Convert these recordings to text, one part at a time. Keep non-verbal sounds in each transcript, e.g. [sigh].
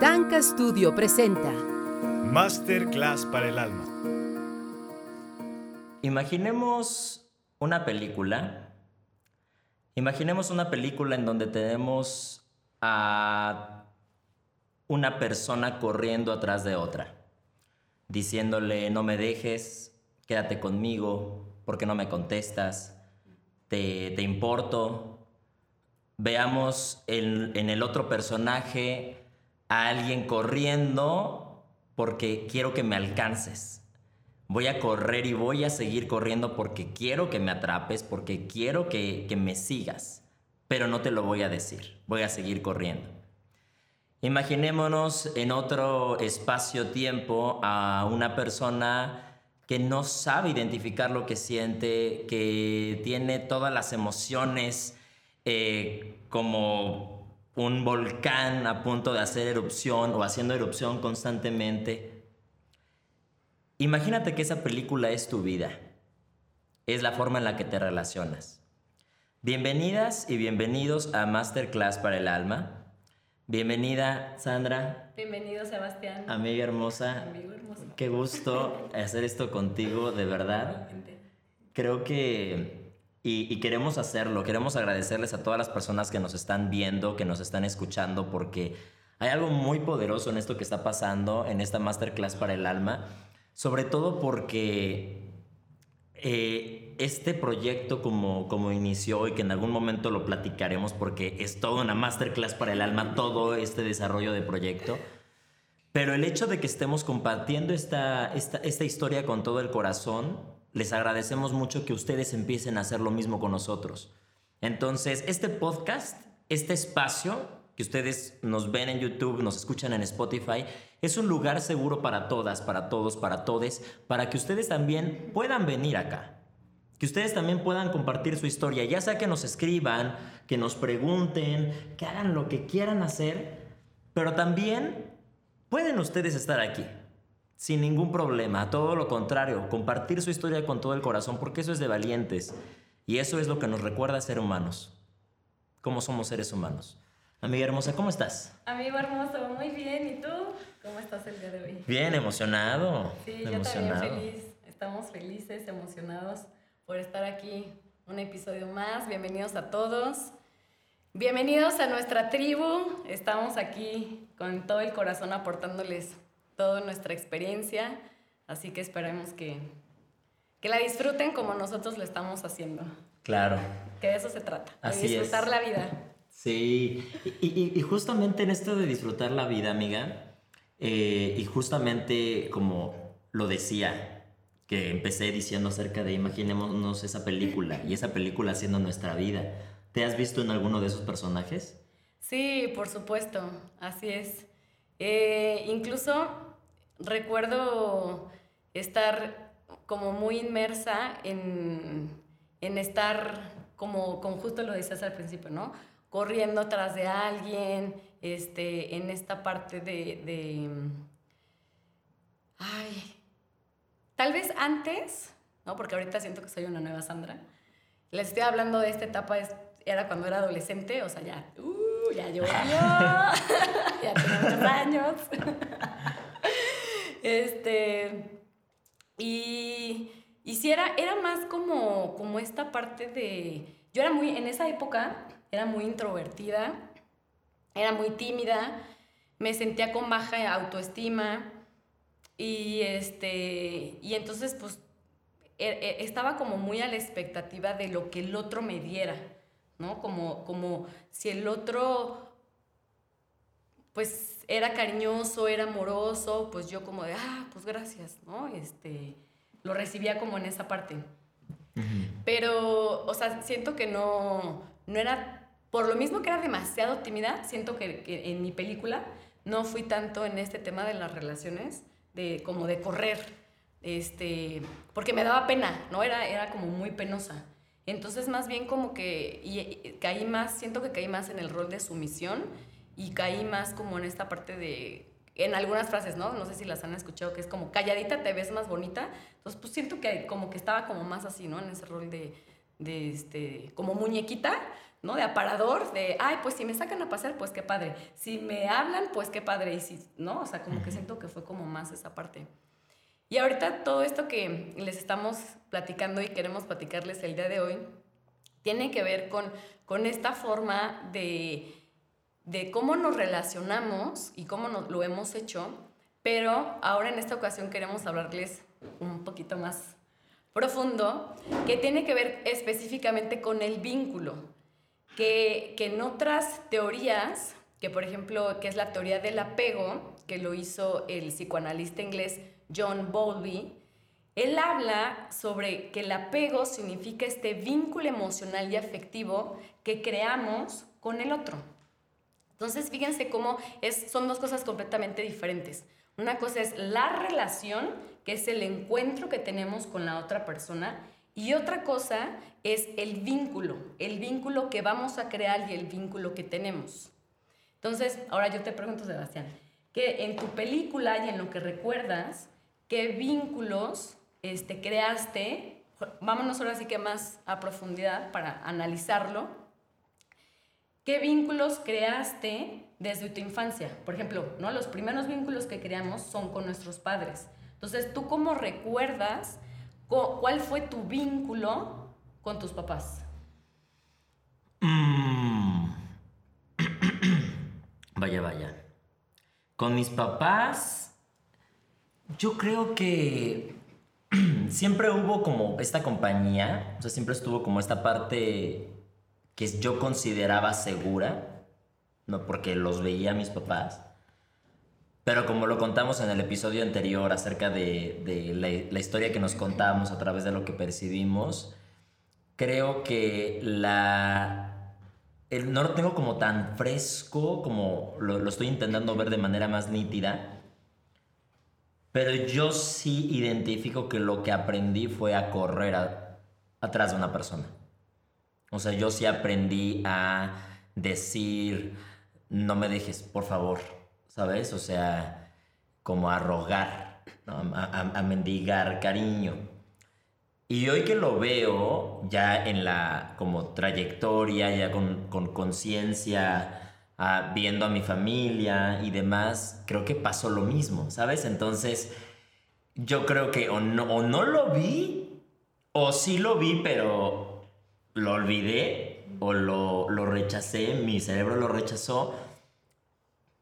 Tanka Studio presenta Masterclass para el alma. Imaginemos una película. Imaginemos una película en donde tenemos a una persona corriendo atrás de otra, diciéndole no me dejes, quédate conmigo, porque no me contestas? ¿Te, te importo? Veamos en, en el otro personaje a alguien corriendo porque quiero que me alcances. Voy a correr y voy a seguir corriendo porque quiero que me atrapes, porque quiero que, que me sigas. Pero no te lo voy a decir. Voy a seguir corriendo. Imaginémonos en otro espacio-tiempo a una persona que no sabe identificar lo que siente, que tiene todas las emociones eh, como un volcán a punto de hacer erupción o haciendo erupción constantemente. Imagínate que esa película es tu vida. Es la forma en la que te relacionas. Bienvenidas y bienvenidos a Masterclass para el Alma. Bienvenida, Sandra. Bienvenido, Sebastián. Amiga hermosa. Amigo hermoso. Qué gusto hacer esto contigo, de verdad. Creo que y, queremos hacerlo, queremos agradecerles a todas las personas que nos están viendo, que nos están escuchando, porque hay algo muy poderoso en esto que está pasando, en esta masterclass para el alma, sobre todo porque eh, este proyecto como, como inició y que en algún momento lo platicaremos porque es toda una masterclass para el alma, todo este desarrollo de proyecto. Pero el hecho de que estemos compartiendo esta, esta, esta historia con todo el corazón les agradecemos mucho que ustedes empiecen a hacer lo mismo con nosotros. Entonces, este podcast, este espacio que ustedes nos ven en YouTube, nos escuchan en Spotify, es un lugar seguro para todas, para todos, para todes, para que ustedes también puedan venir acá. Que ustedes también puedan compartir su historia, ya sea que nos escriban, que nos pregunten, que hagan lo que quieran hacer, pero también pueden ustedes estar aquí sin ningún problema. Todo lo contrario, compartir su historia con todo el corazón, porque eso es de valientes. Y eso es lo que nos recuerda ser humanos. Cómo somos seres humanos. Amiga hermosa, ¿cómo estás? Amigo hermoso, muy bien. ¿Y tú? ¿Cómo estás el día de hoy? Bien, emocionado. Sí, yo también feliz. Estamos felices, emocionados por estar aquí. Un episodio más. Bienvenidos a todos. Bienvenidos a nuestra tribu. Estamos aquí con todo el corazón aportándoles toda nuestra experiencia, así que esperemos que, que la disfruten como nosotros lo estamos haciendo. Claro. Que de eso se trata, de disfrutar la vida. Sí, y, y, justamente en esto de disfrutar la vida, amiga, eh, y justamente como lo decía, que empecé diciendo acerca de imaginémonos esa película y esa película siendo nuestra vida. ¿Te has visto en alguno de esos personajes? Sí, por supuesto, así es. Eh, incluso recuerdo estar como muy inmersa en, estar, como, como justo lo decías al principio, ¿no? Corriendo atrás de alguien, este, en esta parte de, de ay, tal vez antes, ¿no? Porque ahorita siento que soy una nueva Sandra. Les estoy hablando de esta etapa, era cuando era adolescente, o sea, ya, uh, ya llovió, [laughs] ya tenía muchos años. [laughs] Este, y, y si era, era más como, como esta parte de... Yo era muy, en esa época, era muy introvertida, era muy tímida, me sentía con baja autoestima y, este, y entonces pues e, e, estaba como muy a la expectativa de lo que el otro me diera, ¿no? Como, como si el otro pues era cariñoso, era amoroso, pues yo como de, ah, pues gracias, ¿no? Este, lo recibía como en esa parte. Pero, o sea, siento que no, no era, por lo mismo que era demasiado tímida, siento que, que, en mi película no fui tanto en este tema de las relaciones, de como de correr, este, porque me daba pena, ¿no? Era, era como muy penosa. Entonces, más bien como que y, caí más, siento que caí más en el rol de sumisión y caí más como en esta parte de, en algunas frases, ¿no? No sé si las han escuchado, que es como calladita te ves más bonita. Entonces, pues siento que como que estaba como más así, ¿no? En ese rol de, de este, como muñequita, ¿no? De aparador, de, ay, pues si me sacan a pasear, pues qué padre. Si me hablan, pues qué padre. Y si, ¿no? O sea, como que siento que fue como más esa parte. Y ahorita todo esto que les estamos platicando y queremos platicarles el día de hoy, tiene que ver con, con esta forma de, de cómo nos relacionamos y cómo nos, lo hemos hecho, pero ahora en esta ocasión queremos hablarles un poquito más profundo, que tiene que ver específicamente con el vínculo, que, que en otras teorías, que por ejemplo, que es la teoría del apego, que lo hizo el psicoanalista inglés John Bowlby, él habla sobre que el apego significa este vínculo emocional y afectivo que creamos con el otro. Entonces, fíjense cómo es, son dos cosas completamente diferentes. Una cosa es la relación, que es el encuentro que tenemos con la otra persona, y otra cosa es el vínculo, el vínculo que vamos a crear y el vínculo que tenemos. Entonces, ahora yo te pregunto, Sebastián, que en tu película y en lo que recuerdas, ¿qué vínculos este, creaste? Vámonos ahora sí que más a profundidad para analizarlo. ¿Qué vínculos creaste desde tu infancia? Por ejemplo, ¿no? los primeros vínculos que creamos son con nuestros padres. Entonces, ¿tú cómo recuerdas cuál fue tu vínculo con tus papás? Mm. [clears throat] vaya, vaya. Con mis papás, yo creo que [clears throat] siempre hubo como esta compañía, o sea, siempre estuvo como esta parte que yo consideraba segura, no porque los veía a mis papás, pero como lo contamos en el episodio anterior acerca de, la, historia que nos contamos a través de lo que percibimos, creo que la, no lo tengo como tan fresco como lo estoy intentando ver de manera más nítida pero yo sí identifico que lo que aprendí fue a correr atrás de una persona. O sea, yo sí aprendí a decir, no me dejes, por favor, ¿sabes? O sea, como a rogar, a, mendigar cariño. Y hoy que lo veo ya en la como trayectoria, ya con conciencia, viendo a mi familia y demás, creo que pasó lo mismo, ¿sabes? Entonces, yo creo que o no, no lo vi, o sí lo vi, pero lo olvidé, o lo, lo rechacé, mi cerebro lo rechazó,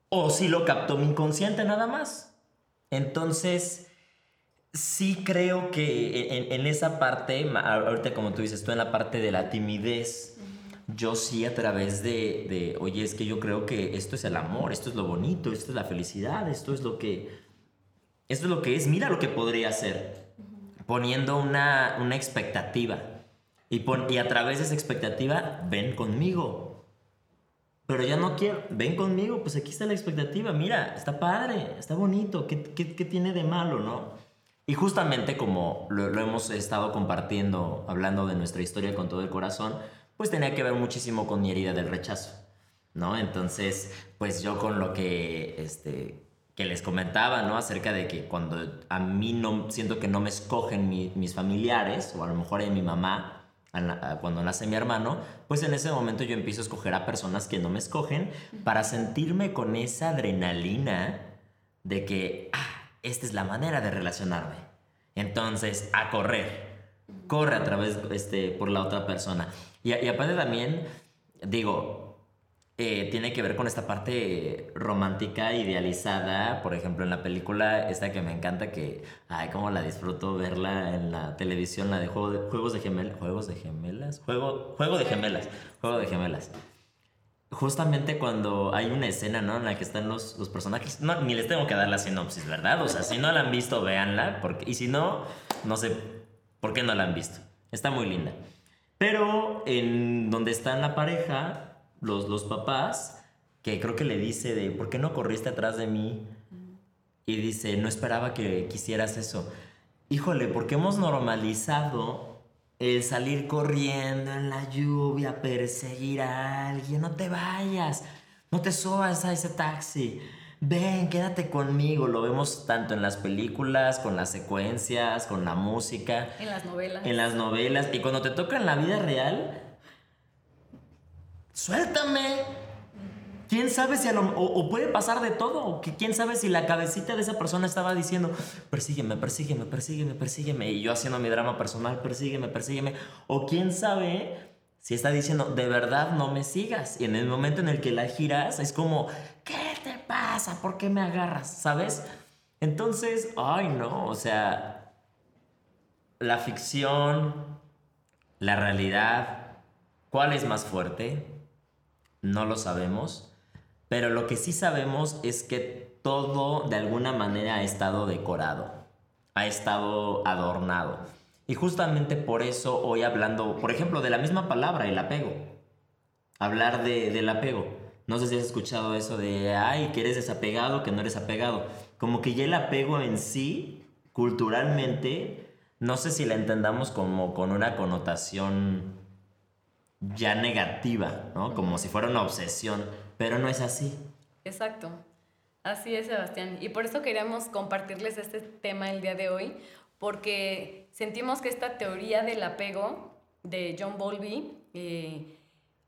o sí lo captó mi inconsciente nada más. Entonces, sí creo que en, en, esa parte, ahorita como tú dices, tú en la parte de la timidez, yo sí a través de, oye, es que yo creo que esto es el amor, esto es lo bonito, esto es la felicidad, esto es lo que, esto es lo que es, mira lo que podría ser, poniendo una, una expectativa. Y, y a través de esa expectativa, ven conmigo. Pero ya no quiero, ven conmigo, pues aquí está la expectativa, mira, está padre, está bonito, ¿qué, qué, qué tiene de malo, no? Y justamente como lo, lo hemos estado compartiendo, hablando de nuestra historia con todo el corazón, pues tenía que ver muchísimo con mi herida del rechazo, ¿no? Entonces, pues yo con lo que, este, que les comentaba, ¿no? Acerca de que cuando a mí no, siento que no me escogen mis familiares, o a lo mejor en mi mamá, cuando nace mi hermano, pues en ese momento yo empiezo a escoger a personas que no me escogen para sentirme con esa adrenalina de que, ah, esta es la manera de relacionarme. Entonces, a correr. Corre a través, este, por la otra persona. Y, aparte también, digo, eh, tiene que ver con esta parte romántica, idealizada. Por ejemplo, en la película, esta que me encanta, que, ay, cómo la disfruto verla en la televisión, la de, juego de Juegos de Gemelas. ¿Juegos de Gemelas? Juego, juego de Gemelas. Juego de Gemelas. Justamente cuando hay una escena, ¿no? En la que están los, los personajes. No, ni les tengo que dar la sinopsis, ¿verdad? O sea, si no la han visto, véanla. Porque, y si no, no sé por qué no la han visto. Está muy linda. Pero en donde está la pareja, los, los papás, que creo que le dice de, ¿por qué no corriste atrás de mí? Y dice, no esperaba que quisieras eso. Híjole, porque hemos normalizado el salir corriendo en la lluvia, perseguir a alguien, no te vayas, no te subas a ese taxi, ven, quédate conmigo. Lo vemos tanto en las películas, con las secuencias, con la música. En las novelas. En las novelas. Y cuando te toca en la vida real, suéltame. ¿Quién sabe si a lo, o, puede pasar de todo? ¿Quién sabe si la cabecita de esa persona estaba diciendo, persígueme, persígueme, persígueme, persígueme? Y yo haciendo mi drama personal, persígueme, persígueme. O quién sabe si está diciendo, de verdad no me sigas. Y en el momento en el que la giras, es como, ¿qué te pasa? ¿Por qué me agarras? ¿Sabes? Entonces, ay no, o sea, la ficción, la realidad, ¿cuál es más fuerte? No lo sabemos. Pero lo que sí sabemos es que todo de alguna manera ha estado decorado, ha estado adornado. Y justamente por eso hoy hablando, por ejemplo, de la misma palabra, el apego. Hablar de, del apego. No sé si has escuchado eso de, ay, que eres desapegado, que no eres apegado. Como que ya el apego en sí, culturalmente, no sé si la entendamos como con una connotación ya negativa, ¿no? Como si fuera una obsesión pero no es así. Exacto. Así es, Sebastián. Y por eso queríamos compartirles este tema el día de hoy, porque sentimos que esta teoría del apego de John Bowlby eh,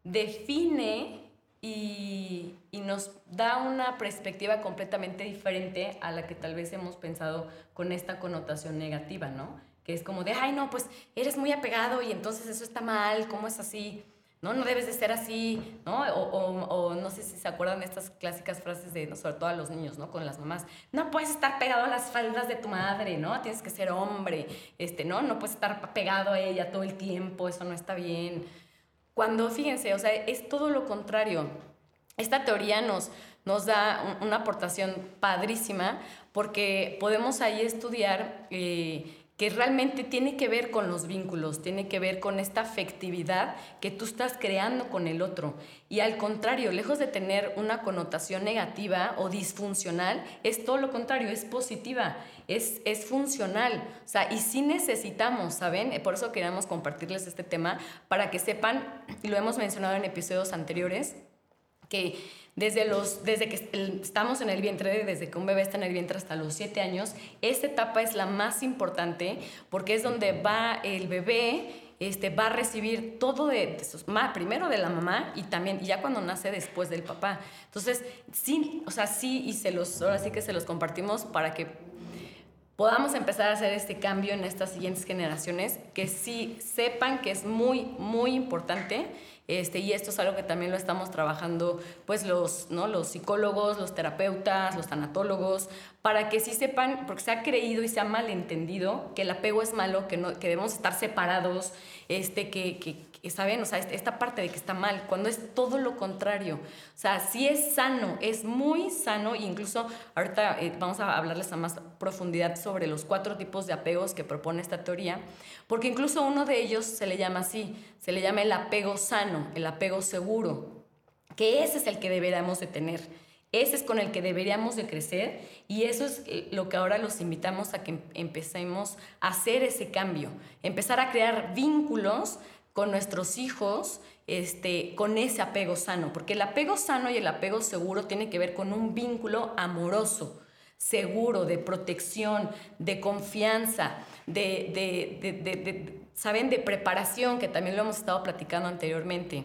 define y, y, nos da una perspectiva completamente diferente a la que tal vez hemos pensado con esta connotación negativa, ¿no? Que es como de, ay, no, pues eres muy apegado y entonces eso está mal, ¿cómo es así? ¿no? No debes de ser así, ¿no? O, no sé si se acuerdan de estas clásicas frases de, sobre todo a los niños, ¿no? Con las mamás, no puedes estar pegado a las faldas de tu madre, ¿no? Tienes que ser hombre, este, ¿no? No puedes estar pegado a ella todo el tiempo, eso no está bien. Cuando, fíjense, o sea, es todo lo contrario. Esta teoría nos, nos da una aportación padrísima porque podemos ahí estudiar... Eh, que realmente tiene que ver con los vínculos, tiene que ver con esta afectividad que tú estás creando con el otro. Y al contrario, lejos de tener una connotación negativa o disfuncional, es todo lo contrario, es positiva, es, es funcional. O sea, y sí necesitamos, ¿saben? Por eso queríamos compartirles este tema, para que sepan, y lo hemos mencionado en episodios anteriores, que desde, los, desde que estamos en el vientre, desde que un bebé está en el vientre hasta los siete años, esta etapa es la más importante porque es donde va el bebé, este, va a recibir todo de, sus, primero de la mamá y también ya cuando nace después del papá. Entonces, sí, o sea, sí, y se los, ahora sí que se los compartimos para que podamos empezar a hacer este cambio en estas siguientes generaciones, que sí sepan que es muy, muy importante este, y esto es algo que también lo estamos trabajando, pues los, ¿no? los psicólogos, los terapeutas, los tanatólogos, para que sí sepan, porque se ha creído y se ha malentendido que el apego es malo, que, no, que debemos estar separados, este, que, que, ¿saben? O sea, esta parte de que está mal, cuando es todo lo contrario. O sea, sí es sano, es muy sano, e incluso ahorita eh, vamos a hablarles a más profundidad sobre los cuatro tipos de apegos que propone esta teoría, porque incluso uno de ellos se le llama así, se le llama el apego sano, el apego seguro, que ese es el que deberíamos de tener. Ese es con el que deberíamos de crecer y eso es eh, lo que ahora los invitamos a que empecemos a hacer ese cambio, empezar a crear vínculos nuestros hijos este, con ese apego sano, porque el apego sano y el apego seguro tiene que ver con un vínculo amoroso, seguro, de protección, de confianza, de, de, de, ¿saben? De preparación, que también lo hemos estado platicando anteriormente.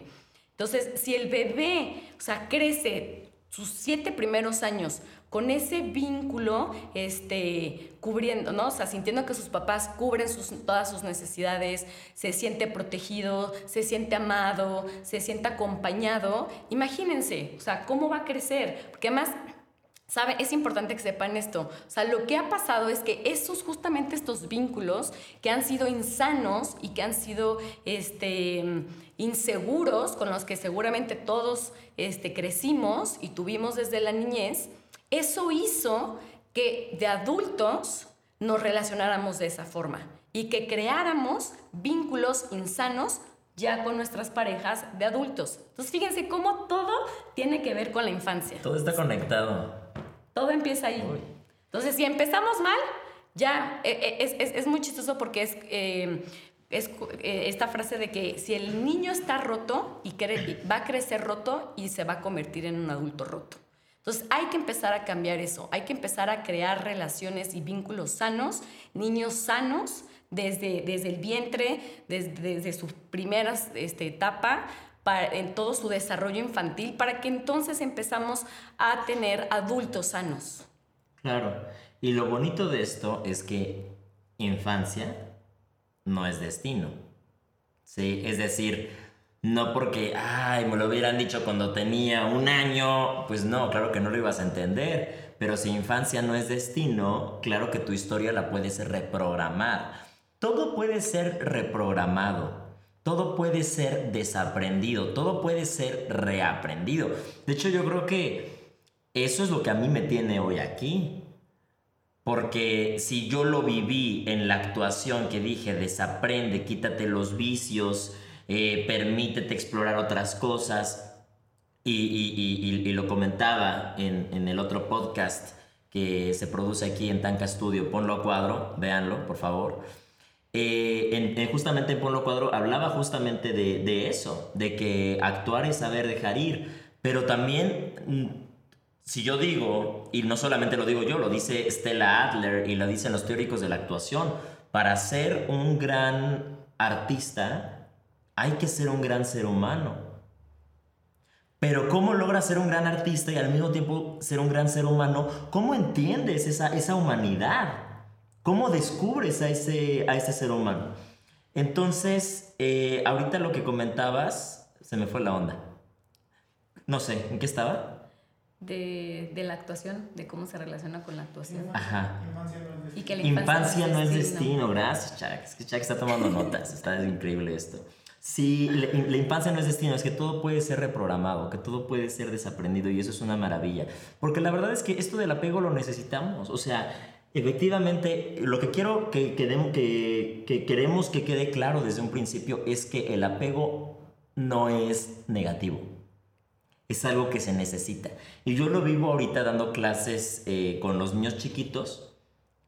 Entonces, si el bebé, o sea, crece sus siete primeros años con ese vínculo este, cubriendo, ¿no? O sea, sintiendo que sus papás cubren sus, todas sus necesidades, se siente protegido, se siente amado, se siente acompañado. Imagínense, o sea, cómo va a crecer. Porque además, ¿sabe? Es importante que sepan esto. O sea, lo que ha pasado es que esos, justamente estos vínculos que han sido insanos y que han sido, este inseguros, con los que seguramente todos este, crecimos y tuvimos desde la niñez, eso hizo que de adultos nos relacionáramos de esa forma y que creáramos vínculos insanos ya con nuestras parejas de adultos. Entonces fíjense cómo todo tiene que ver con la infancia. Todo está conectado. Todo empieza ahí. Entonces si empezamos mal, ya e, e, es, es, es muy chistoso porque es... Eh, es eh, esta frase de que si el niño está roto y va a crecer roto y se va a convertir en un adulto roto. Entonces hay que empezar a cambiar eso, hay que empezar a crear relaciones y vínculos sanos, niños sanos, desde, desde el vientre, desde, desde su primera este, etapa, para, en todo su desarrollo infantil, para que entonces empezamos a tener adultos sanos. Claro, y lo bonito de esto es que infancia no es destino. Sí, es decir, no porque, ay, me lo hubieran dicho cuando tenía un año, pues no, claro que no lo ibas a entender. Pero si infancia no es destino, claro que tu historia la puedes reprogramar. Todo puede ser reprogramado. Todo puede ser desaprendido, todo puede ser reaprendido. De hecho, yo creo que eso es lo que a mí me tiene hoy aquí. Porque si yo lo viví en la actuación que dije, desaprende, quítate los vicios, eh, permítete explorar otras cosas, y, lo comentaba en, el otro podcast que se produce aquí en Tanca Studio, ponlo a cuadro, véanlo, por favor. Eh, en, justamente en Ponlo a Cuadro hablaba justamente de, de, eso, de que actuar es saber dejar ir, pero también mm, si yo digo, y no solamente lo digo yo, lo dice Stella Adler y lo dicen los teóricos de la actuación, para ser un gran artista hay que ser un gran ser humano. Pero ¿cómo logras ser un gran artista y al mismo tiempo ser un gran ser humano? ¿Cómo entiendes esa, esa humanidad? ¿Cómo descubres a ese, a ese ser humano? Entonces, eh, ahorita lo que comentabas, se me fue la onda. No sé, ¿en qué estaba? de, de, la actuación, de cómo se relaciona con la actuación. Ajá. Infancia no es destino. Y que la infancia, no es destino. Gracias, Chuck. Es que Chuck está tomando [laughs] notas. Está increíble esto. Sí, la, la, infancia no es destino, es que todo puede ser reprogramado, que todo puede ser desaprendido y eso es una maravilla. Porque la verdad es que esto del apego lo necesitamos. O sea, efectivamente, lo que quiero que, que, que queremos que quede claro desde un principio es que el apego no es negativo es algo que se necesita. Y yo lo vivo ahorita dando clases eh, con los niños chiquitos,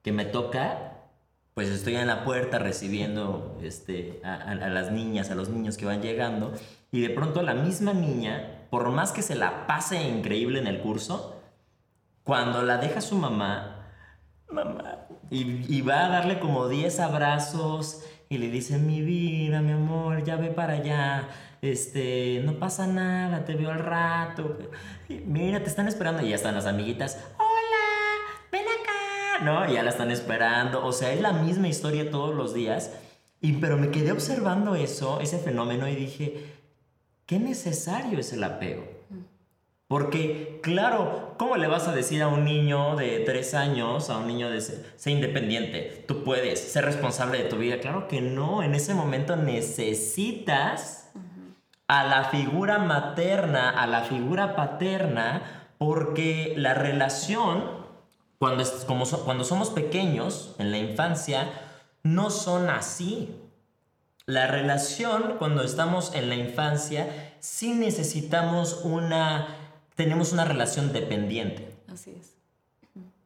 que me toca, pues estoy en la puerta recibiendo este, a, las niñas, a los niños que van llegando, y de pronto la misma niña, por más que se la pase increíble en el curso, cuando la deja su mamá, mamá, y, va a darle como 10 abrazos, y le dice, mi vida, mi amor, ya ve para allá, este, no pasa nada, te veo al rato, mira, te están esperando y ya están las amiguitas, acá, ¿no? Ya la están esperando, o sea, es la misma historia todos los días, y, pero me quedé observando eso, ese fenómeno y dije, qué necesario es el apego. Porque, claro, ¿cómo le vas a decir a un niño de tres años, a un niño de ser, sé independiente, tú puedes ser responsable de tu vida? Claro que no, en ese momento necesitas a la figura materna, a la figura paterna, porque la relación, cuando, como cuando somos pequeños, en la infancia, no son así. La relación, cuando estamos en la infancia, sí necesitamos una, tenemos una relación dependiente. Así es.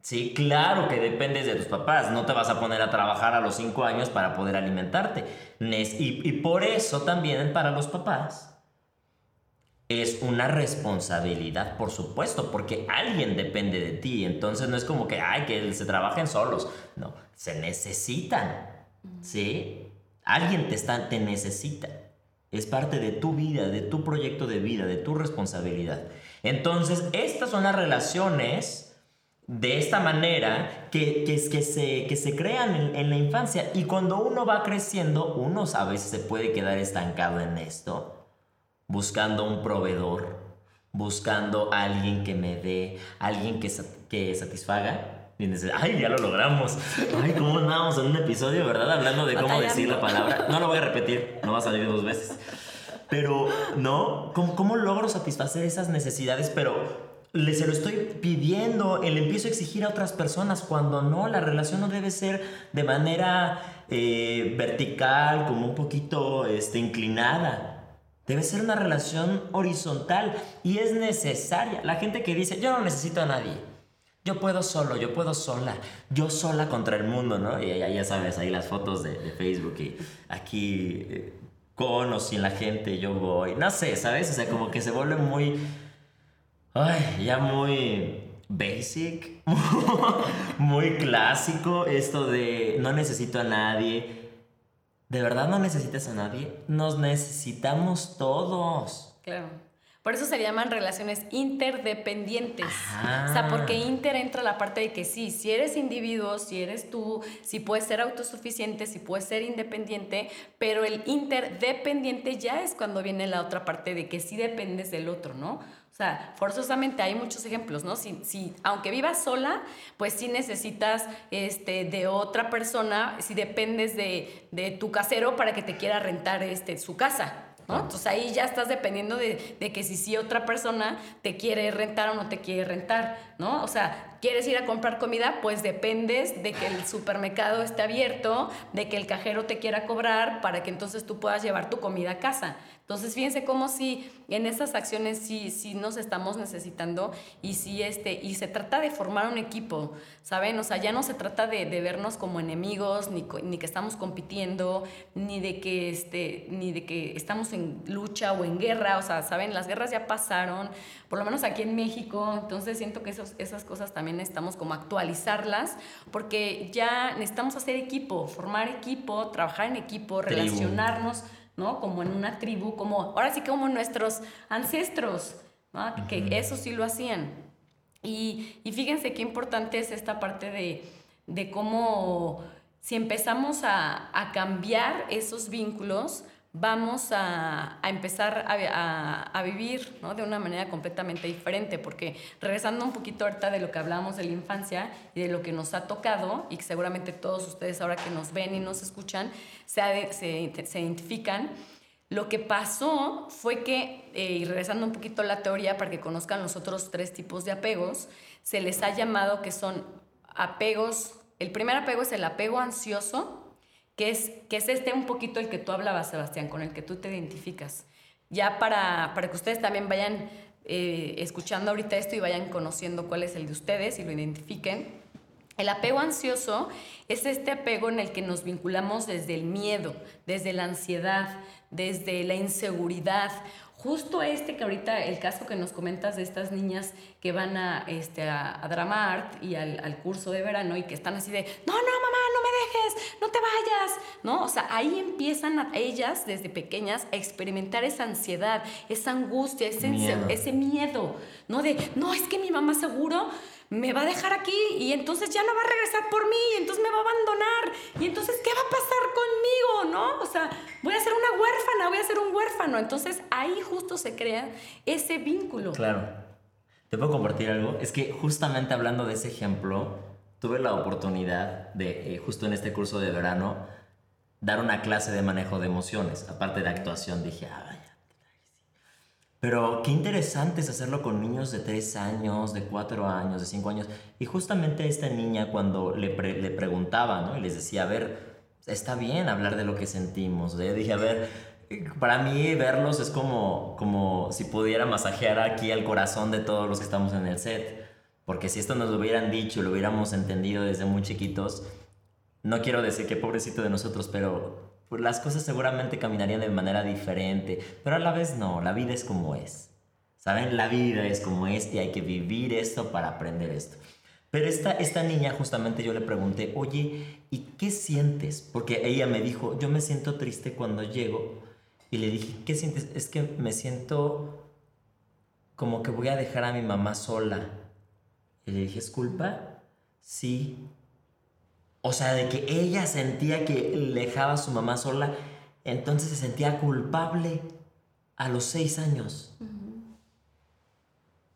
Sí, claro que dependes de tus papás. No te vas a poner a trabajar a los cinco años para poder alimentarte. Y, y por eso también para los papás es una responsabilidad, por supuesto, porque alguien depende de ti. Entonces no es como que, ay, que se trabajen solos. No, se necesitan. ¿Sí? Alguien te, está, te necesita. Es parte de tu vida, de tu proyecto de vida, de tu responsabilidad. Entonces, estas son las relaciones de esta manera que, que, se, que se crean en la infancia. Y cuando uno va creciendo, uno a veces se puede quedar estancado en esto buscando un proveedor, buscando alguien que me dé, alguien que, que satisfaga. Y dices, ay, ya lo logramos. [laughs] Ay, ¿cómo andamos en un episodio, verdad? Hablando de cómo decir la palabra. No lo voy a repetir, no va a salir dos veces. Pero, ¿no? ¿Cómo, cómo logro satisfacer esas necesidades? Pero le se lo estoy pidiendo, le empiezo a exigir a otras personas cuando no, la relación no debe ser de manera eh, vertical, como un poquito este, inclinada. Debe ser una relación horizontal y es necesaria. La gente que dice, yo no necesito a nadie. Yo puedo solo, yo puedo sola, yo sola contra el mundo, ¿no? Y ya, ya sabes, ahí las fotos de, Facebook y aquí eh, con o sin la gente yo voy. No sé, ¿sabes? O sea, como que se vuelve muy... Ay, ya muy basic, [laughs] muy clásico esto de no necesito a nadie. ¿De verdad no necesitas a nadie? Nos necesitamos todos. Claro. Por eso se llaman relaciones interdependientes. Ah. O sea, porque inter entra la parte de que sí, si eres individuo, si eres tú, si puedes ser autosuficiente, si puedes ser independiente, pero el interdependiente ya es cuando viene la otra parte de que sí dependes del otro, ¿no? O sea, forzosamente hay muchos ejemplos, ¿no? Si, si, aunque vivas sola, pues sí necesitas este, de otra persona, si dependes de, de tu casero para que te quiera rentar este, su casa, ¿no? Entonces ahí ya estás dependiendo de, de, que si sí otra persona te quiere rentar o no te quiere rentar, ¿no? O sea, quieres ir a comprar comida, pues dependes de que el supermercado esté abierto, de que el cajero te quiera cobrar para que entonces tú puedas llevar tu comida a casa. Entonces, fíjense cómo si en esas acciones sí, sí nos estamos necesitando y sí este, y se trata de formar un equipo, ¿saben? O sea, ya no se trata de, de vernos como enemigos, ni, ni, que estamos compitiendo, ni de que este, ni de que estamos en lucha o en guerra, o sea, ¿saben? Las guerras ya pasaron, por lo menos aquí en México, entonces siento que esos, esas cosas también necesitamos como actualizarlas, porque ya necesitamos hacer equipo, formar equipo, trabajar en equipo, Tribu. ¿No? Como en una tribu, como ahora sí como nuestros ancestros, ¿no? Que eso sí lo hacían. Y, y, fíjense qué importante es esta parte de, de cómo si empezamos a, a, cambiar esos vínculos, vamos a, a empezar a, a, vivir ¿no? de una manera completamente diferente, porque regresando un poquito ahorita de lo que hablábamos de la infancia y de lo que nos ha tocado, y que seguramente todos ustedes ahora que nos ven y nos escuchan, se, se, se identifican, lo que pasó fue que, eh, y regresando un poquito a la teoría para que conozcan los otros tres tipos de apegos, se les ha llamado que son apegos, el primer apego es el apego ansioso, que es, que es este un poquito el que tú hablabas, Sebastián, con el que tú te identificas. Ya para, para que ustedes también vayan eh, escuchando ahorita esto y vayan conociendo cuál es el de ustedes y lo identifiquen. El apego ansioso es este apego en el que nos vinculamos desde el miedo, desde la ansiedad, desde la inseguridad. Justo este que ahorita, el caso que nos comentas de estas niñas que van a, este, a, a Drama Art y al, al, curso de verano y que están así de, no, no, mamá, no me dejes, no te vayas, ¿no? O sea, ahí empiezan a ellas desde pequeñas a experimentar esa ansiedad, esa angustia, ese miedo, ese miedo ¿no? De, no, es que mi mamá seguro me va a dejar aquí y entonces ya no va a regresar por mí y entonces me va a abandonar y entonces ¿qué va a pasar conmigo? ¿No? O sea, voy a ser una huérfana, voy a ser un huérfano. Entonces ahí justo se crea ese vínculo. Claro. ¿Te puedo compartir algo? Es que justamente hablando de ese ejemplo, tuve la oportunidad de, eh, justo en este curso de verano, dar una clase de manejo de emociones. Aparte de actuación, dije, vaya. Pero qué interesante es hacerlo con niños de 3 años, de 4 años, de 5 años. Y justamente esta niña cuando le, pre le preguntaba, ¿no? Y les decía, a ver, está bien hablar de lo que sentimos. Le dije, a ver, para mí verlos es como, como si pudiera masajear aquí el corazón de todos los que estamos en el set. Porque si esto nos lo hubieran dicho, lo hubiéramos entendido desde muy chiquitos, no quiero decir que pobrecito de nosotros, pero pues las cosas seguramente caminarían de manera diferente. Pero a la vez no, la vida es como es. ¿Saben? La vida es como es y hay que vivir esto para aprender esto. Pero esta, esta niña justamente yo le pregunté, oye, ¿y qué sientes? Porque ella me dijo, yo me siento triste cuando llego. Y le dije, ¿qué sientes? Es que me siento como que voy a dejar a mi mamá sola. Y le dije, ¿es culpa? Sí. O sea, de que ella sentía que dejaba a su mamá sola, entonces se sentía culpable a los seis años. Uh -huh.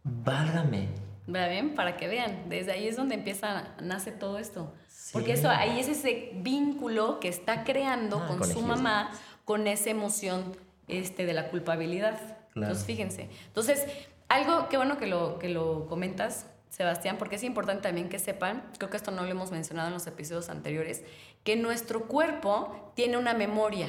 Válgame. bien? Para que vean, desde ahí es donde empieza, nace todo esto. Sí. Porque eso, ahí es ese vínculo que está creando ah, con, con su mamá, con esa emoción este, de la culpabilidad. Claro. Entonces, fíjense. Entonces, algo, qué bueno que lo, que lo comentas, Sebastián, porque es importante también que sepan, creo que esto no lo hemos mencionado en los episodios anteriores, que nuestro cuerpo tiene una memoria,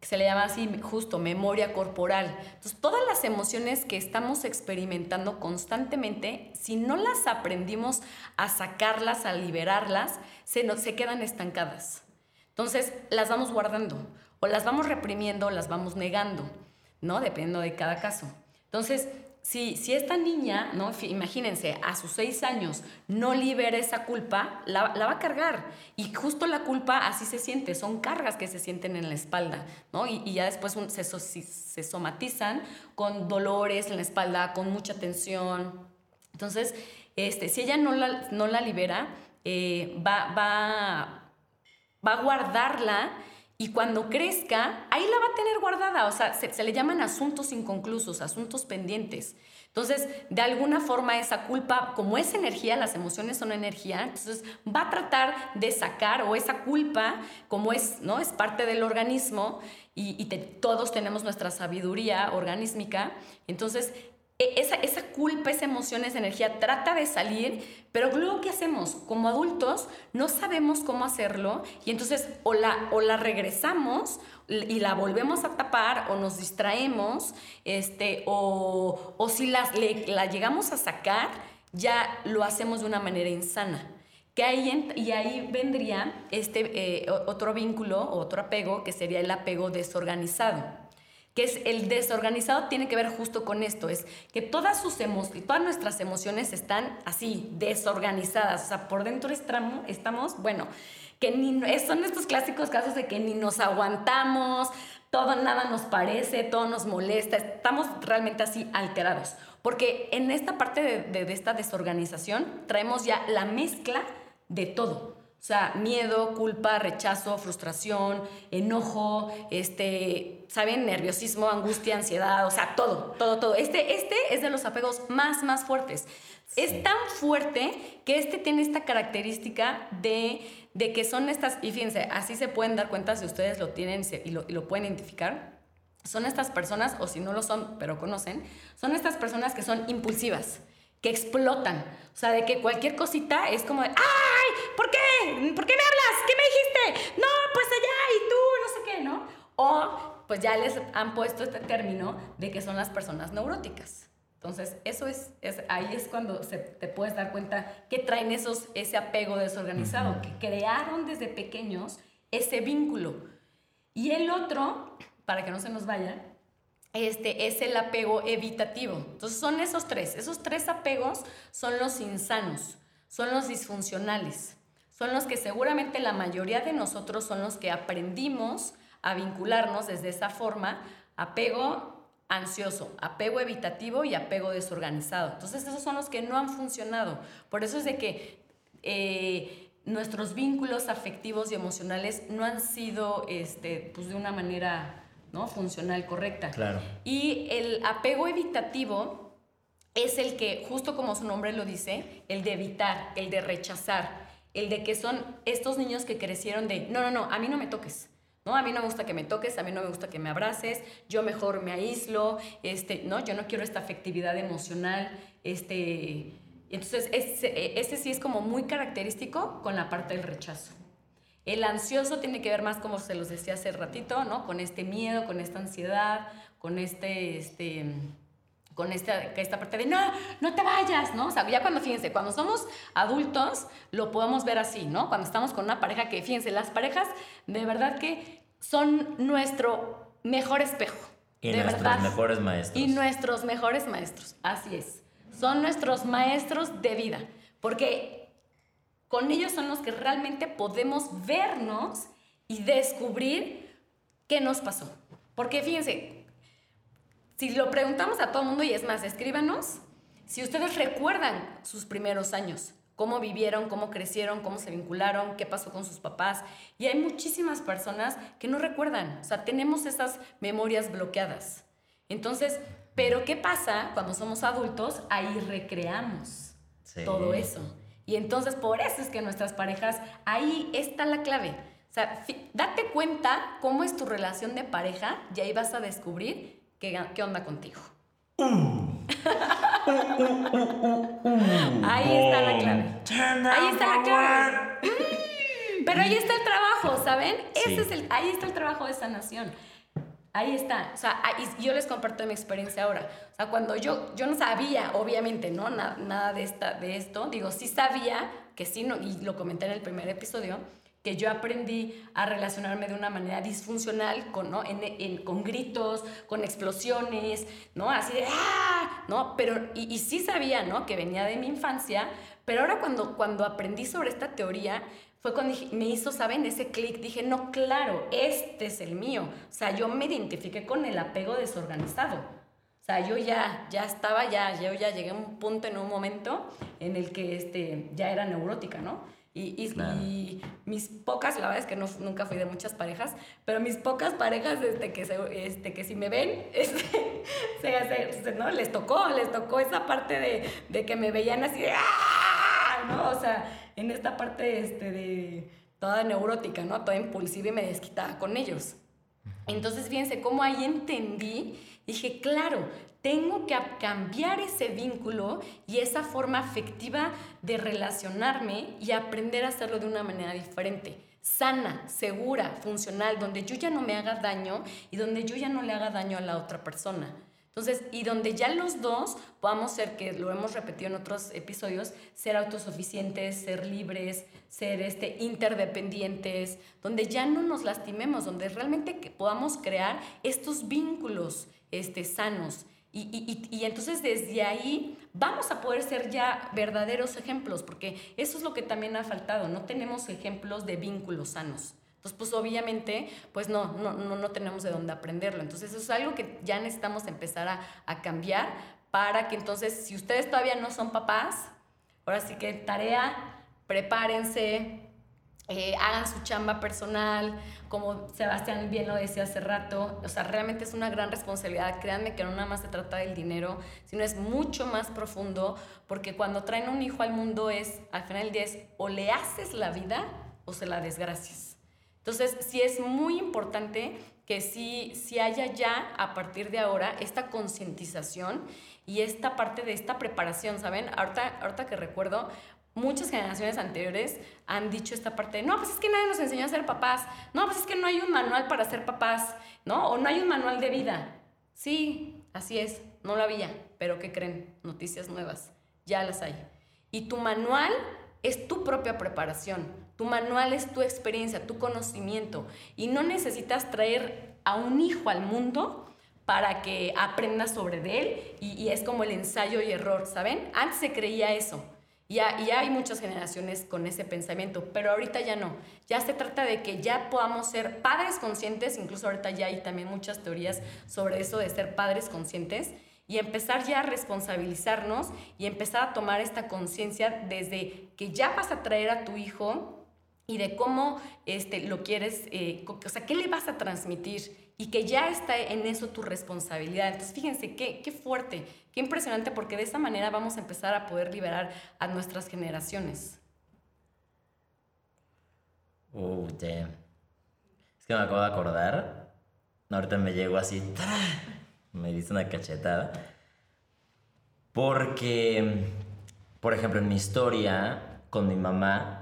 que se le llama así justo memoria corporal. Entonces, todas las emociones que estamos experimentando constantemente, si no las aprendimos a sacarlas, a liberarlas, se, nos, se quedan estancadas. Entonces, las vamos guardando, o las vamos reprimiendo, o las vamos negando, ¿no? Dependiendo de cada caso. Entonces, si, si esta niña, ¿no? imagínense, a sus seis años no libera esa culpa, la, va a cargar. Y justo la culpa así se siente, son cargas que se sienten en la espalda, ¿no? Y, ya después se, se somatizan con dolores en la espalda, con mucha tensión. Entonces, este, si ella no la, no la libera, eh, va, va, va a guardarla y cuando crezca, ahí la va a tener guardada. O sea, se, le llaman asuntos inconclusos, asuntos pendientes. Entonces, de alguna forma esa culpa, como es energía, las emociones son energía, entonces va a tratar de sacar o esa culpa, como es, ¿no? Es parte del organismo y, todos tenemos nuestra sabiduría organísmica. Entonces, esa, esa culpa, esa emoción, esa energía trata de salir, pero luego ¿qué hacemos? Como adultos no sabemos cómo hacerlo y entonces o la, o la regresamos y la volvemos a tapar o nos distraemos, este, o, o si la, la llegamos a sacar, ya lo hacemos de una manera insana. Que ahí, y ahí vendría este, eh, otro vínculo, otro apego, que sería el apego desorganizado que es el desorganizado, tiene que ver justo con esto, es que todas, sus todas nuestras emociones están así, desorganizadas, o sea, por dentro estamos, estamos bueno, que ni, son estos clásicos casos de que ni nos aguantamos, todo nada nos parece, todo nos molesta, estamos realmente así alterados, porque en esta parte de, de esta desorganización traemos ya la mezcla de todo. O sea, miedo, culpa, rechazo, frustración, enojo, este, ¿saben? Nerviosismo, angustia, ansiedad, o sea, todo, todo, todo. Este, este es de los apegos más, más fuertes. Es tan fuerte que este tiene esta característica de, de, que son estas, y fíjense, así se pueden dar cuenta si ustedes lo tienen y lo, y lo pueden identificar. Son estas personas, o si no lo son, pero conocen, son estas personas que son impulsivas que explotan. O sea, de que cualquier cosita es como de, ¡ay! ¿Por qué? ¿Por qué me hablas? ¿Qué me dijiste? No, pues allá y tú, no sé qué, ¿no? O pues ya les han puesto este término de que son las personas neuróticas. Entonces, eso es, es ahí es cuando se, te puedes dar cuenta que traen esos, ese apego desorganizado, que crearon desde pequeños ese vínculo. Y el otro, para que no se nos vaya, este, es el apego evitativo. Entonces son esos tres. Esos tres apegos son los insanos, son los disfuncionales, son los que seguramente la mayoría de nosotros son los que aprendimos a vincularnos desde esa forma, apego ansioso, apego evitativo y apego desorganizado. Entonces esos son los que no han funcionado. Por eso es de que eh, nuestros vínculos afectivos y emocionales no han sido este, pues de una manera ¿no? funcional correcta. Claro. Y el apego evitativo es el que, justo como su nombre lo dice, el de evitar, el de rechazar, el de que son estos niños que crecieron de, no, no, no, a mí no me toques. ¿no? A mí no me gusta que me toques, a mí no me gusta que me abraces, yo mejor me aíslo, este, ¿no? Yo no quiero esta afectividad emocional, este... Entonces, ese, ese sí es como muy característico con la parte del rechazo. El ansioso tiene que ver más, como se los decía hace ratito, ¿no? Con este miedo, con esta ansiedad, con este, este, con esta, esta parte de no, no te vayas, ¿no? O sea, ya cuando, fíjense, cuando somos adultos lo podemos ver así, ¿no? Cuando estamos con una pareja que, fíjense, las parejas de verdad que son nuestro mejor espejo. Y nuestros mejores maestros. Y nuestros mejores maestros, así es. Son nuestros maestros de vida. Porque con ellos son los que realmente podemos vernos y descubrir qué nos pasó. Porque fíjense, si lo preguntamos a todo el mundo y es más, escríbanos, si ustedes recuerdan sus primeros años, cómo vivieron, cómo crecieron, cómo se vincularon, qué pasó con sus papás. Y hay muchísimas personas que no recuerdan, o sea, tenemos esas memorias bloqueadas. Entonces, pero ¿qué pasa cuando somos adultos? Ahí recreamos todo eso. Y entonces por eso es que nuestras parejas, ahí está la clave. O sea, date cuenta cómo es tu relación de pareja y ahí vas a descubrir qué, qué onda contigo. [laughs] ahí está la clave. Ahí está la clave. Pero ahí está el trabajo, ¿saben? Ese es el, ahí está el trabajo de sanación. Ahí está. O sea, yo les comparto mi experiencia ahora. O sea, cuando yo, yo no sabía, obviamente, ¿no? Nada, nada de, esta, de esto. Digo, sí sabía que sí, no, y lo comenté en el primer episodio, que yo aprendí a relacionarme de una manera disfuncional, con, ¿no? con gritos, con explosiones, ¿no? Así de ¡ah! ¿no? Pero, y, y, sí sabía, ¿no? Que venía de mi infancia, pero ahora cuando, cuando aprendí sobre esta teoría, fue cuando me hizo, ¿saben? Ese clic, dije, no, claro, este es el mío. O sea, yo me identifiqué con el apego desorganizado. O sea, yo ya, ya estaba, ya, yo ya llegué a un punto en un momento en el que este, ya era neurótica, ¿no? Y, y, mis pocas, la verdad es que no, nunca fui de muchas parejas, pero mis pocas parejas este, que, este, que si me ven, [laughs] este, se, ¿no? les tocó, les tocó esa parte de, de que me veían así de ¡ah! ¿no? O sea, en esta parte este, de toda neurótica, ¿no? Toda impulsiva y me desquitaba con ellos. Entonces, fíjense cómo ahí entendí, dije, claro, tengo que cambiar ese vínculo y esa forma afectiva de relacionarme y aprender a hacerlo de una manera diferente, sana, segura, funcional, donde yo ya no me haga daño y donde yo ya no le haga daño a la otra persona. Entonces, y donde ya los dos podamos ser, que lo hemos repetido en otros episodios, ser autosuficientes, ser libres, ser este, interdependientes, donde ya no nos lastimemos, donde realmente podamos crear estos vínculos este, sanos. Y, entonces desde ahí vamos a poder ser ya verdaderos ejemplos, porque eso es lo que también ha faltado, no tenemos ejemplos de vínculos sanos. Entonces, pues obviamente, pues no, no, no, no tenemos de dónde aprenderlo. Entonces, eso es algo que ya necesitamos empezar a, a cambiar para que entonces, si ustedes todavía no son papás, ahora sí que tarea, prepárense, eh, hagan su chamba personal, como Sebastián bien lo decía hace rato, o sea, realmente es una gran responsabilidad, créanme que no nada más se trata del dinero, sino es mucho más profundo, porque cuando traen un hijo al mundo es, al final del día es, o le haces la vida o se la desgracias. Entonces, sí es muy importante que sí, sí haya ya a partir de ahora esta concientización y esta parte de esta preparación, ¿saben? Ahorita, ahorita que recuerdo, muchas generaciones anteriores han dicho esta parte no, pues es que nadie nos enseñó a ser papás, no, pues es que no hay un manual para ser papás, ¿no? O no hay un manual de vida. Sí, así es, no lo había, pero ¿qué creen? Noticias nuevas, ya las hay. Y tu manual es tu propia preparación, tu manual es tu experiencia, tu conocimiento, y no necesitas traer a un hijo al mundo para que aprenda sobre él y, y es como el ensayo y error, ¿saben? Antes se creía eso y, hay muchas generaciones con ese pensamiento, pero ahorita ya no. Ya se trata de que ya podamos ser padres conscientes, incluso ahorita ya hay también muchas teorías sobre eso de ser padres conscientes y empezar ya a responsabilizarnos y empezar a tomar esta conciencia desde que ya vas a traer a tu hijo y de cómo este, lo quieres, eh, o sea, qué le vas a transmitir y que ya está en eso tu responsabilidad. Entonces, fíjense qué, qué fuerte, qué impresionante, porque de esa manera vamos a empezar a poder liberar a nuestras generaciones. Oh, damn. Es que me acabo de acordar. Ahorita me llegó así. Me dice una cachetada. Porque, por ejemplo, en mi historia con mi mamá,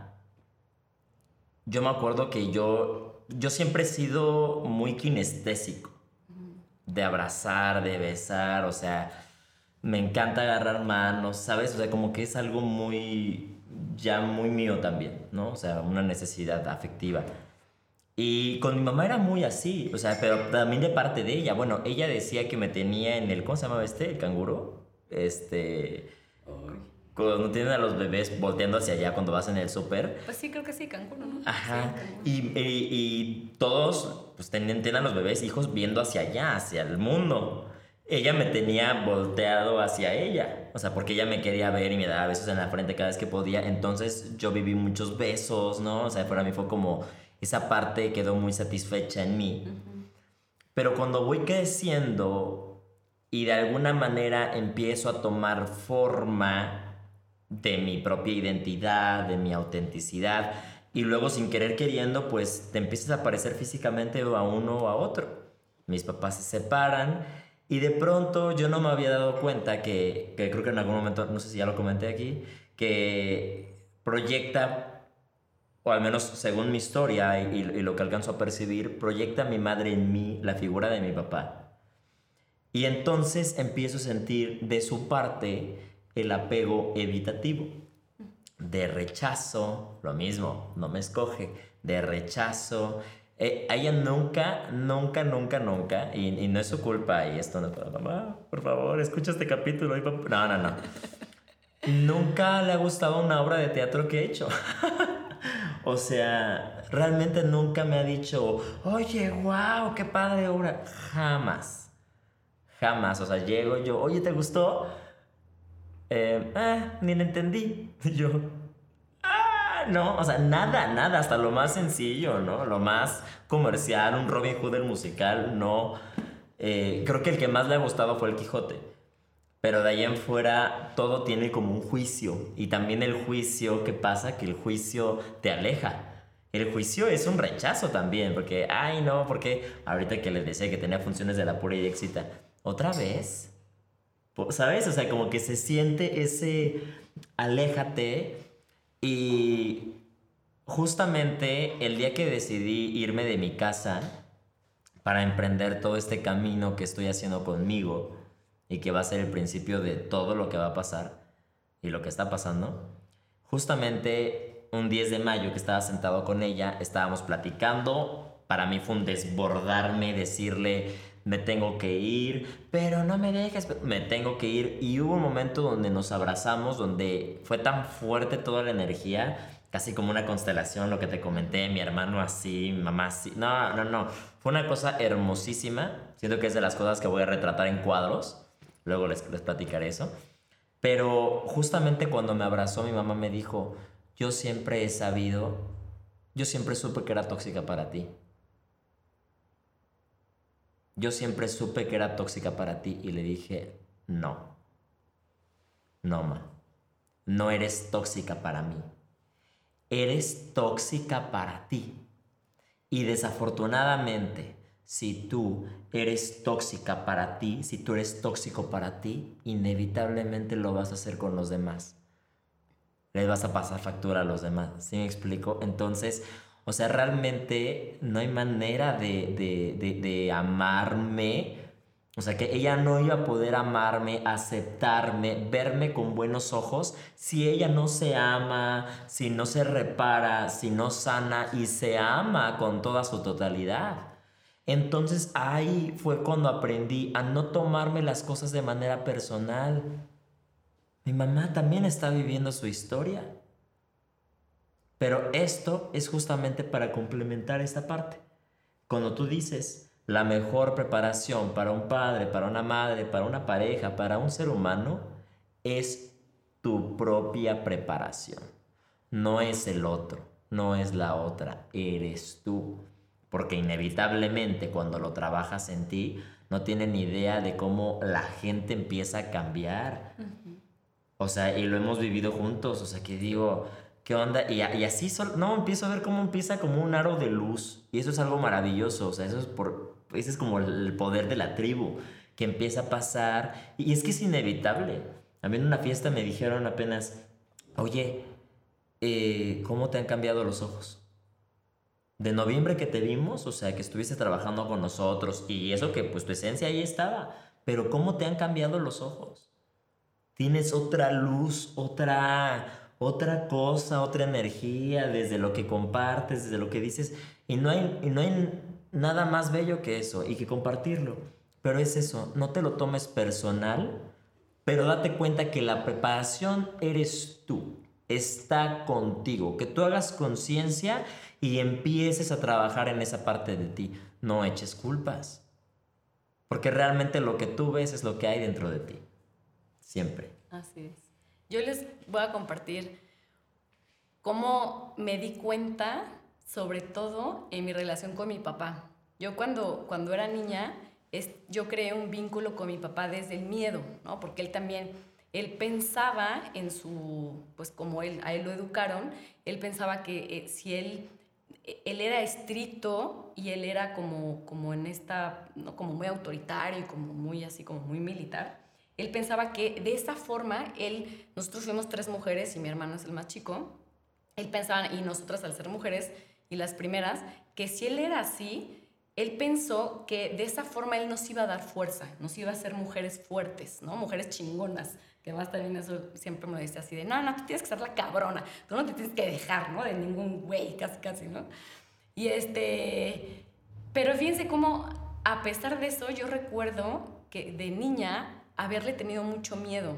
yo me acuerdo que yo yo siempre he sido muy kinestésico. De abrazar, de besar, o sea, me encanta agarrar manos, ¿sabes? O sea, como que es algo muy, ya muy mío también, ¿no? O sea, una necesidad afectiva. Y con mi mamá era muy así, o sea, pero también de parte de ella. Bueno, ella decía que me tenía en el, ¿cómo se llamaba este? El canguro. Este cuando tienen a los bebés volteando hacia allá cuando vas en el súper. Pues sí, creo que sí, Cancún, ¿no? Ajá. y, y, todos pues tienen, tienen, a los bebés hijos viendo hacia allá, hacia el mundo. Ella me tenía volteado hacia ella, o sea, porque ella me quería ver y me daba besos en la frente cada vez que podía. Entonces yo viví muchos besos, ¿no? O sea, para mí fue como esa parte quedó muy satisfecha en mí. Pero cuando voy creciendo y de alguna manera empiezo a tomar forma de mi propia identidad, de mi autenticidad. Y luego sin querer queriendo, pues te empiezas a parecer físicamente a uno o a otro. Mis papás se separan y de pronto yo no me había dado cuenta que, que creo que en algún momento, no sé si ya lo comenté aquí, que proyecta, o al menos según mi historia y, y lo que alcanzo a percibir, proyecta mi madre en mí la figura de mi papá. Y entonces empiezo a sentir de su parte el apego evitativo. De rechazo, lo mismo, no me escoge. de rechazo. Eh, ella nunca, nunca, nunca, nunca, y, no es su culpa, y esto no es mamá, por favor, escucha este capítulo. No, no, no. nunca le ha gustado una obra de teatro que he hecho. [laughs] o sea, realmente nunca me ha dicho, oye, wow, qué padre obra. Jamás. Jamás. O sea, llego yo, oye, ¿te gustó? Eh, ah, ni le entendí. [laughs] yo, ah, no, o sea, nada, nada, hasta lo más sencillo, ¿no? Lo más comercial, un Robin Hood del musical, no. Eh, creo que el que más le ha gustado fue el Quijote. Pero de ahí en fuera todo tiene como un juicio. Y también el juicio, ¿qué pasa? Que el juicio te aleja. El juicio es un rechazo también, porque, ay no, porque ahorita que les decía que tenía funciones de la pura y éxita, otra vez, ¿sabes? O sea, como que se siente ese aléjate y justamente el día que decidí irme de mi casa para emprender todo este camino que estoy haciendo conmigo y que va a ser el principio de todo lo que va a pasar y lo que está pasando, justamente un 10 de mayo que estaba sentado con ella, estábamos platicando, para mí fue un desbordarme, decirle, me tengo que ir, pero no me dejes, me tengo que ir. Y hubo un momento donde nos abrazamos, donde fue tan fuerte toda la energía, casi como una constelación, lo que te comenté, mi hermano así, mi mamá así. No, no, no. Fue una cosa hermosísima. Siento que es de las cosas que voy a retratar en cuadros. Luego les, les platicaré eso. Pero justamente cuando me abrazó, mi mamá me dijo, yo siempre he sabido, yo siempre supe que era tóxica para ti. Yo siempre supe que era tóxica para ti y le dije, no, no, no eres tóxica para mí, eres tóxica para ti. Y desafortunadamente, si tú eres tóxica para ti, si tú eres tóxico para ti, inevitablemente lo vas a hacer con los demás. Le vas a pasar factura a los demás. ¿Sí me explico? Entonces, o sea, realmente no hay manera de, amarme. O sea, que ella no iba a poder amarme, aceptarme, verme con buenos ojos si ella no se ama, si no se repara, si no sana y se ama con toda su totalidad. Entonces ahí fue cuando aprendí a no tomarme las cosas de manera personal. Mi mamá también está viviendo su historia. Pero esto es justamente para complementar esta parte. Cuando tú dices la mejor preparación para un padre, para una madre, para una pareja, para un ser humano, es tu propia preparación. No es el otro, no es la otra, eres tú. Porque inevitablemente cuando lo trabajas en ti, no tienen idea de cómo la gente empieza a cambiar. O sea, y lo hemos vivido juntos. O sea, que digo, ¿qué onda? Y, así, no, empiezo a ver cómo empieza como un aro de luz. Y eso es algo maravilloso, o sea, eso es por, ese es como el poder de la tribu, que empieza a pasar. Y, es que es inevitable. A mí en una fiesta me dijeron apenas, oye, eh, ¿cómo te han cambiado los ojos? De noviembre que te vimos, o sea, que estuviste trabajando con nosotros y eso que pues tu esencia ahí estaba, pero ¿cómo te han cambiado los ojos? Tienes otra luz, otra otra cosa, otra energía, desde lo que compartes, desde lo que dices. Y no hay, y no hay nada más bello que eso y que compartirlo. Pero es eso, no te lo tomes personal, pero date cuenta que la preparación eres tú, está contigo, que tú hagas conciencia y empieces a trabajar en esa parte de ti. No eches culpas, porque realmente lo que tú ves es lo que hay dentro de ti, siempre. Así es. Yo les voy a compartir cómo me di cuenta, sobre todo en mi relación con mi papá. Yo cuando, cuando era niña, es, yo creé un vínculo con mi papá desde el miedo, ¿no? Porque él también, él pensaba en su, pues como él, a él lo educaron, él pensaba que eh, si él, él era estricto y él era como, como en esta, ¿no? como muy autoritario y como muy así, como muy militar, él pensaba que de esa forma, él, nosotros fuimos tres mujeres y mi hermano es el más chico, él pensaba, y nosotras al ser mujeres y las primeras, que si él era así, él pensó que de esa forma él nos iba a dar fuerza, nos iba a hacer mujeres fuertes, ¿no? Mujeres chingonas, que más también eso siempre me decía así de, no, no, tú tienes que ser la cabrona, tú no te tienes que dejar, ¿no? De ningún güey, casi, casi, ¿no? Y este, pero fíjense cómo, a pesar de eso, yo recuerdo que de niña haberle tenido mucho miedo.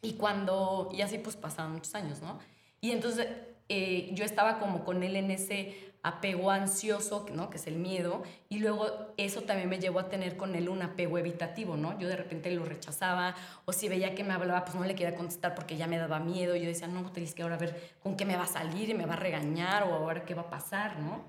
Y cuando, y así pues pasaban muchos años, ¿no? Y entonces eh, yo estaba como con él en ese apego ansioso, ¿no? que es el miedo, y luego eso también me llevó a tener con él un apego evitativo, ¿no? Yo de repente lo rechazaba, o si veía que me hablaba, pues no le quería contestar porque ya me daba miedo, yo decía, no, tienes que ahora ver con qué me va a salir y me va a regañar, o ahora qué va a pasar, ¿no?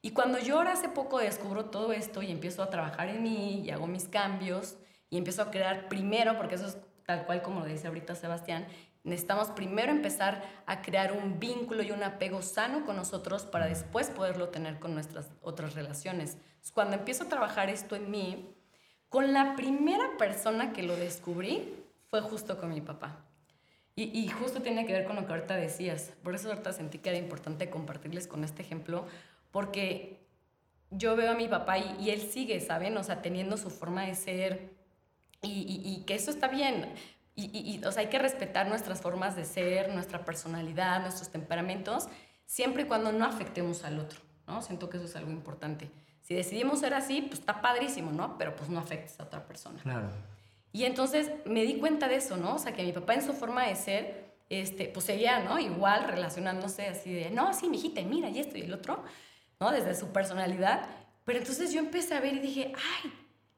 Y cuando yo ahora hace poco descubro todo esto y empiezo a trabajar en mí y hago mis cambios y empiezo a crear primero, porque eso es tal cual como lo dice ahorita Sebastián, necesitamos primero empezar a crear un vínculo y un apego sano con nosotros para después poderlo tener con nuestras otras relaciones. Cuando empiezo a trabajar esto en mí, con la primera persona que lo descubrí fue justo con mi papá. Y, y, justo tiene que ver con lo que ahorita decías. Por eso ahorita sentí que era importante compartirles con este ejemplo, porque yo veo a mi papá y, y él sigue, ¿saben? O sea, teniendo su forma de ser y, y, y que eso está bien. Y, o sea, hay que respetar nuestras formas de ser, nuestra personalidad, nuestros temperamentos, siempre y cuando no afectemos al otro, ¿no? Siento que eso es algo importante. Si decidimos ser así, pues está padrísimo, ¿no? Pero pues no afectes a otra persona. Claro. Y entonces me di cuenta de eso, ¿no? O sea, que mi papá en su forma de ser, este, pues seguía, ¿no? Igual relacionándose así de, no, sí, mijita, mira, y esto y el otro, ¿no? Desde su personalidad. Pero entonces yo empecé a ver y dije, ay,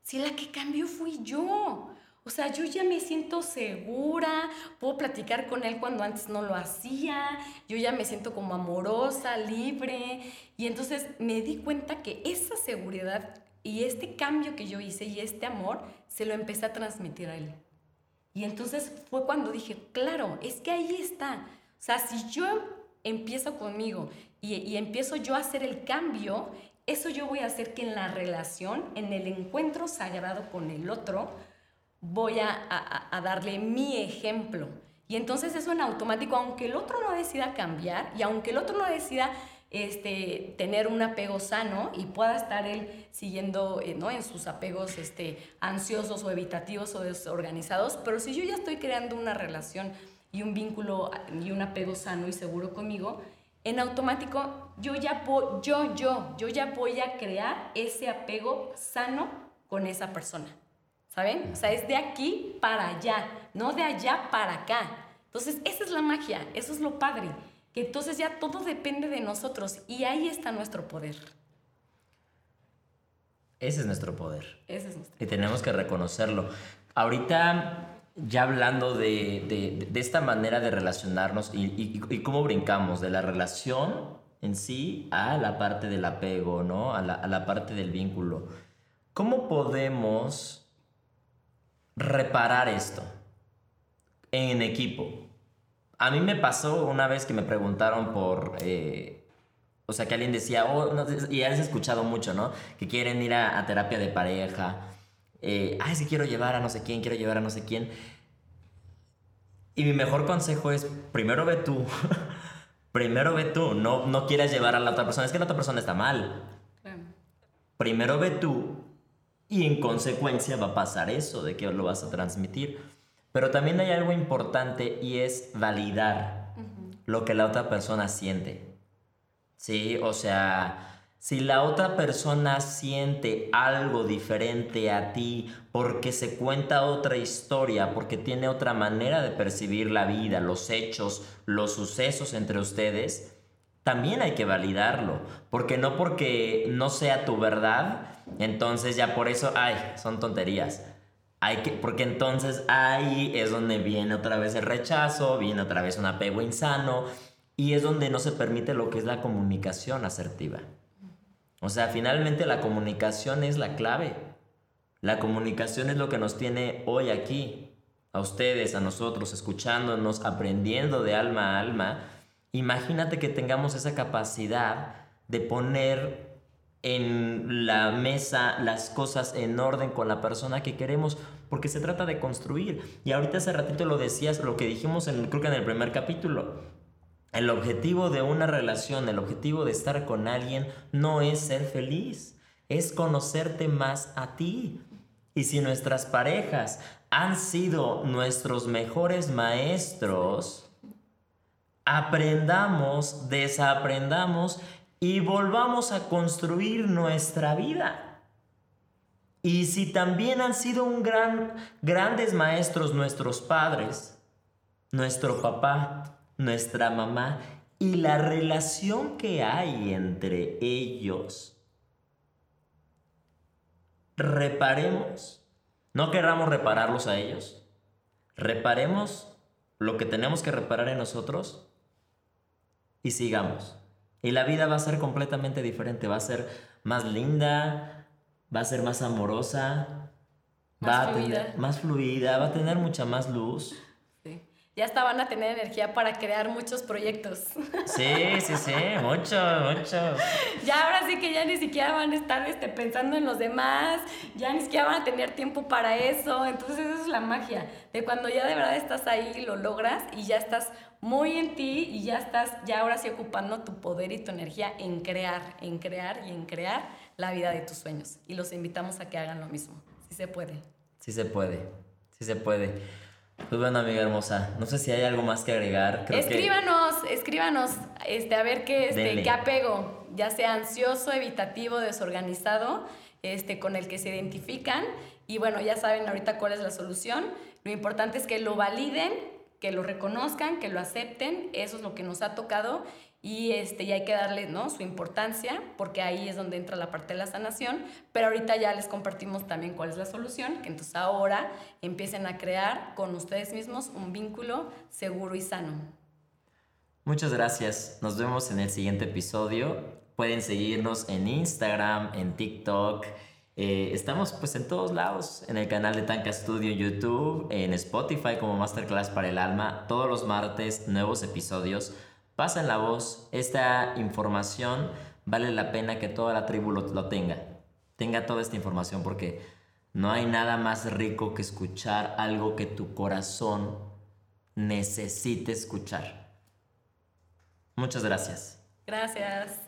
si la que cambió fui yo. O sea, yo ya me siento segura, puedo platicar con él cuando antes no lo hacía, yo ya me siento como amorosa, libre. Y entonces me di cuenta que esa seguridad y este cambio que yo hice y este amor se lo empecé a transmitir a él. Y entonces fue cuando dije, claro, es que ahí está. O sea, si yo empiezo conmigo y, y empiezo yo a hacer el cambio, eso yo voy a hacer que en la relación, en el encuentro sagrado con el otro, voy a, darle mi ejemplo. Y entonces eso en automático, aunque el otro no decida cambiar y aunque el otro no decida este, tener un apego sano y pueda estar él siguiendo eh, ¿no? en sus apegos este, ansiosos o evitativos o desorganizados, pero si yo ya estoy creando una relación y un vínculo y un apego sano y seguro conmigo, en automático yo ya, yo, yo, yo ya voy a crear ese apego sano con esa persona. ¿saben? O sea, es de aquí para allá, no de allá para acá. Entonces, esa es la magia, eso es lo padre, que entonces ya todo depende de nosotros y ahí está nuestro poder. Ese es nuestro poder. Ese es nuestro Y tenemos que reconocerlo. Ahorita, ya hablando de, de, esta manera de relacionarnos y, cómo brincamos de la relación en sí a la parte del apego, ¿no? A la, a la parte del vínculo. ¿Cómo podemos reparar esto en equipo. A mí me pasó una vez que me preguntaron por... Eh, o sea, que alguien decía, oh, y has escuchado mucho, ¿no? Que quieren ir a, terapia de pareja. Eh, Ay, si quiero llevar a no sé quién, quiero llevar a no sé quién. Y mi mejor consejo es, primero ve tú. [laughs] primero ve tú. No, no quieras llevar a la otra persona. Es que la otra persona está mal. Primero ve tú y en consecuencia va a pasar eso, de que lo vas a transmitir. Pero también hay algo importante y es validar lo que la otra persona siente. Sí, o sea, si la otra persona siente algo diferente a ti porque se cuenta otra historia, porque tiene otra manera de percibir la vida, los hechos, los sucesos entre ustedes, también hay que validarlo, porque no porque no sea tu verdad, entonces ya por eso, ay, son tonterías. Hay que, porque entonces ahí es donde viene otra vez el rechazo, viene otra vez un apego insano y es donde no se permite lo que es la comunicación asertiva. O sea, finalmente la comunicación es la clave. La comunicación es lo que nos tiene hoy aquí, a ustedes, a nosotros, escuchándonos, aprendiendo de alma a alma. Imagínate que tengamos esa capacidad de poner en la mesa las cosas en orden con la persona que queremos, porque se trata de construir. Y ahorita hace ratito lo decías, lo que dijimos en, creo que en el primer capítulo. El objetivo de una relación, el objetivo de estar con alguien no es ser feliz. es conocerte más a ti. Y si nuestras parejas han sido nuestros mejores maestros, aprendamos, desaprendamos y volvamos a construir nuestra vida. Y si también han sido un gran, grandes maestros nuestros padres, nuestro papá, nuestra mamá y la relación que hay entre ellos, reparemos. No querramos repararlos a ellos. Reparemos lo que tenemos que reparar en nosotros y sigamos. Y la vida va a ser completamente diferente, va a ser más linda, va a ser más amorosa, Más va a fluida. tener más fluida, va a tener mucha más luz. Ya hasta van a tener energía para crear muchos proyectos. Sí, sí, sí, mucho, mucho. ya ahora sí que ya ni siquiera van a estar este, pensando en los demás, ya ni siquiera van a tener tiempo para eso. Entonces esa es la magia, de cuando ya de verdad estás ahí, lo logras y ya estás muy en ti y ya estás ya ahora sí ocupando tu poder y tu energía en crear, en crear y en crear la vida de tus sueños. Y los invitamos a que hagan lo mismo, si se puede. Sí se puede, sí se puede. Pues bueno, amiga hermosa, no sé si hay algo más que agregar. Creo que- escríbanos, escríbanos, este, a ver qué, este, qué apego, ya sea ansioso, evitativo, desorganizado, este, con el que se identifican. Y bueno, ya saben ahorita cuál es la solución. Lo importante es que lo validen, que lo reconozcan, que lo acepten. Eso es lo que nos ha tocado. Y, este, y hay que darle ¿no? su importancia, porque ahí es donde entra la parte de la sanación. Pero ahorita ya les compartimos también cuál es la solución, que entonces ahora empiecen a crear con ustedes mismos un vínculo seguro y sano. Muchas gracias. Nos vemos en el siguiente episodio. Pueden seguirnos en Instagram, en TikTok. Eh, estamos pues en todos lados, en el canal de Tanka Studio en YouTube, en Spotify como Masterclass para el Alma. Todos los martes, nuevos episodios. Pasen la voz. Esta información vale la pena que toda la tribu lo, lo tenga. Tenga toda esta información porque no hay nada más rico que escuchar algo que tu corazón necesite escuchar. Muchas gracias. Gracias.